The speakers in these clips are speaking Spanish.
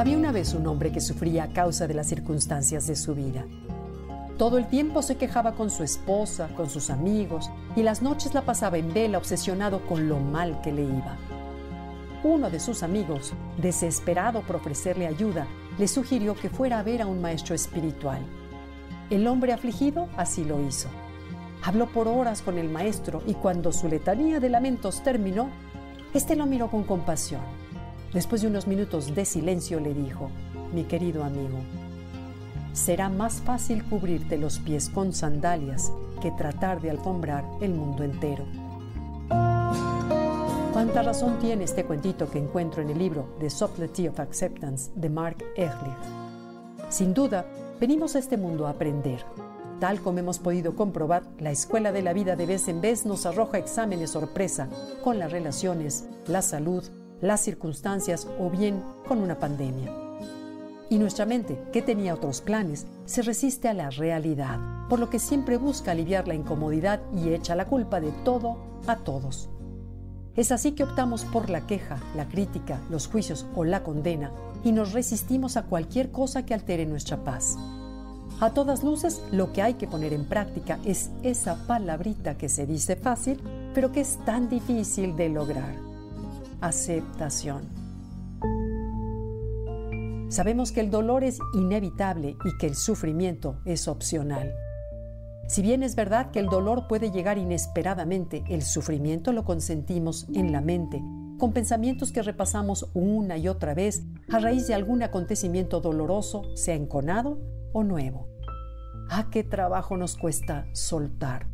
Había una vez un hombre que sufría a causa de las circunstancias de su vida. Todo el tiempo se quejaba con su esposa, con sus amigos, y las noches la pasaba en vela obsesionado con lo mal que le iba. Uno de sus amigos, desesperado por ofrecerle ayuda, le sugirió que fuera a ver a un maestro espiritual. El hombre afligido así lo hizo. Habló por horas con el maestro y cuando su letanía de lamentos terminó, éste lo miró con compasión. Después de unos minutos de silencio le dijo, mi querido amigo, será más fácil cubrirte los pies con sandalias que tratar de alfombrar el mundo entero. ¿Cuánta razón tiene este cuentito que encuentro en el libro The Subtlety of Acceptance de Mark Ehrlich? Sin duda, venimos a este mundo a aprender. Tal como hemos podido comprobar, la escuela de la vida de vez en vez nos arroja exámenes sorpresa con las relaciones, la salud, las circunstancias o bien con una pandemia. Y nuestra mente, que tenía otros planes, se resiste a la realidad, por lo que siempre busca aliviar la incomodidad y echa la culpa de todo a todos. Es así que optamos por la queja, la crítica, los juicios o la condena y nos resistimos a cualquier cosa que altere nuestra paz. A todas luces, lo que hay que poner en práctica es esa palabrita que se dice fácil, pero que es tan difícil de lograr. Aceptación. Sabemos que el dolor es inevitable y que el sufrimiento es opcional. Si bien es verdad que el dolor puede llegar inesperadamente, el sufrimiento lo consentimos en la mente, con pensamientos que repasamos una y otra vez a raíz de algún acontecimiento doloroso, sea enconado o nuevo. ¿A qué trabajo nos cuesta soltar?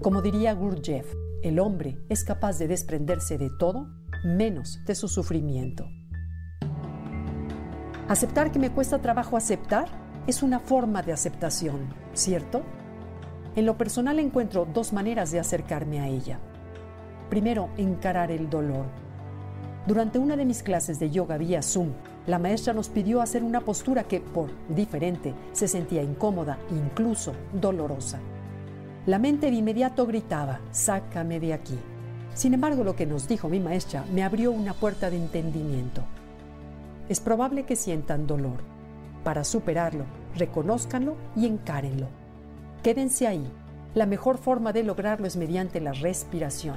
Como diría Gurdjieff, el hombre es capaz de desprenderse de todo menos de su sufrimiento. Aceptar que me cuesta trabajo aceptar es una forma de aceptación, ¿cierto? En lo personal encuentro dos maneras de acercarme a ella. Primero, encarar el dolor. Durante una de mis clases de yoga vía Zoom, la maestra nos pidió hacer una postura que, por diferente, se sentía incómoda, incluso dolorosa. La mente de inmediato gritaba, sácame de aquí. Sin embargo, lo que nos dijo mi maestra me abrió una puerta de entendimiento es probable que sientan dolor. Para superarlo, reconózcanlo y encárenlo. Quédense ahí. La mejor forma de lograrlo es mediante la respiración.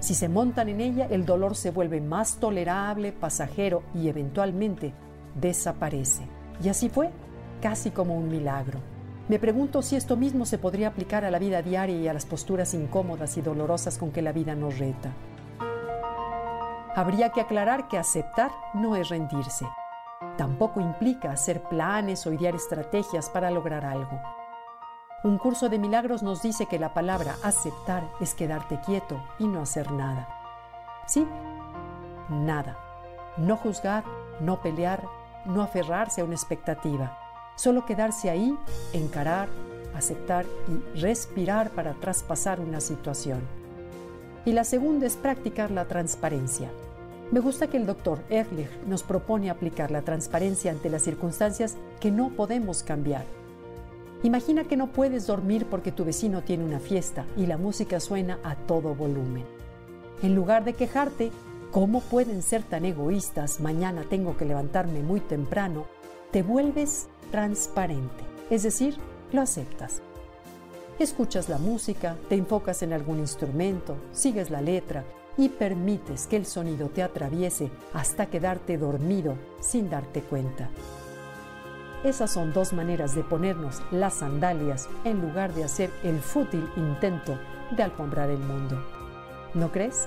Si se montan en ella, el dolor se vuelve más tolerable, pasajero y eventualmente desaparece. Y así fue, casi como un milagro. Me pregunto si esto mismo se podría aplicar a la vida diaria y a las posturas incómodas y dolorosas con que la vida nos reta. Habría que aclarar que aceptar no es rendirse. Tampoco implica hacer planes o idear estrategias para lograr algo. Un curso de milagros nos dice que la palabra aceptar es quedarte quieto y no hacer nada. Sí, nada. No juzgar, no pelear, no aferrarse a una expectativa. Solo quedarse ahí, encarar, aceptar y respirar para traspasar una situación. Y la segunda es practicar la transparencia. Me gusta que el doctor Ehrlich nos propone aplicar la transparencia ante las circunstancias que no podemos cambiar. Imagina que no puedes dormir porque tu vecino tiene una fiesta y la música suena a todo volumen. En lugar de quejarte, ¿cómo pueden ser tan egoístas? Mañana tengo que levantarme muy temprano. Te vuelves transparente, es decir, lo aceptas. Escuchas la música, te enfocas en algún instrumento, sigues la letra y permites que el sonido te atraviese hasta quedarte dormido sin darte cuenta. Esas son dos maneras de ponernos las sandalias en lugar de hacer el fútil intento de alfombrar el mundo. ¿No crees?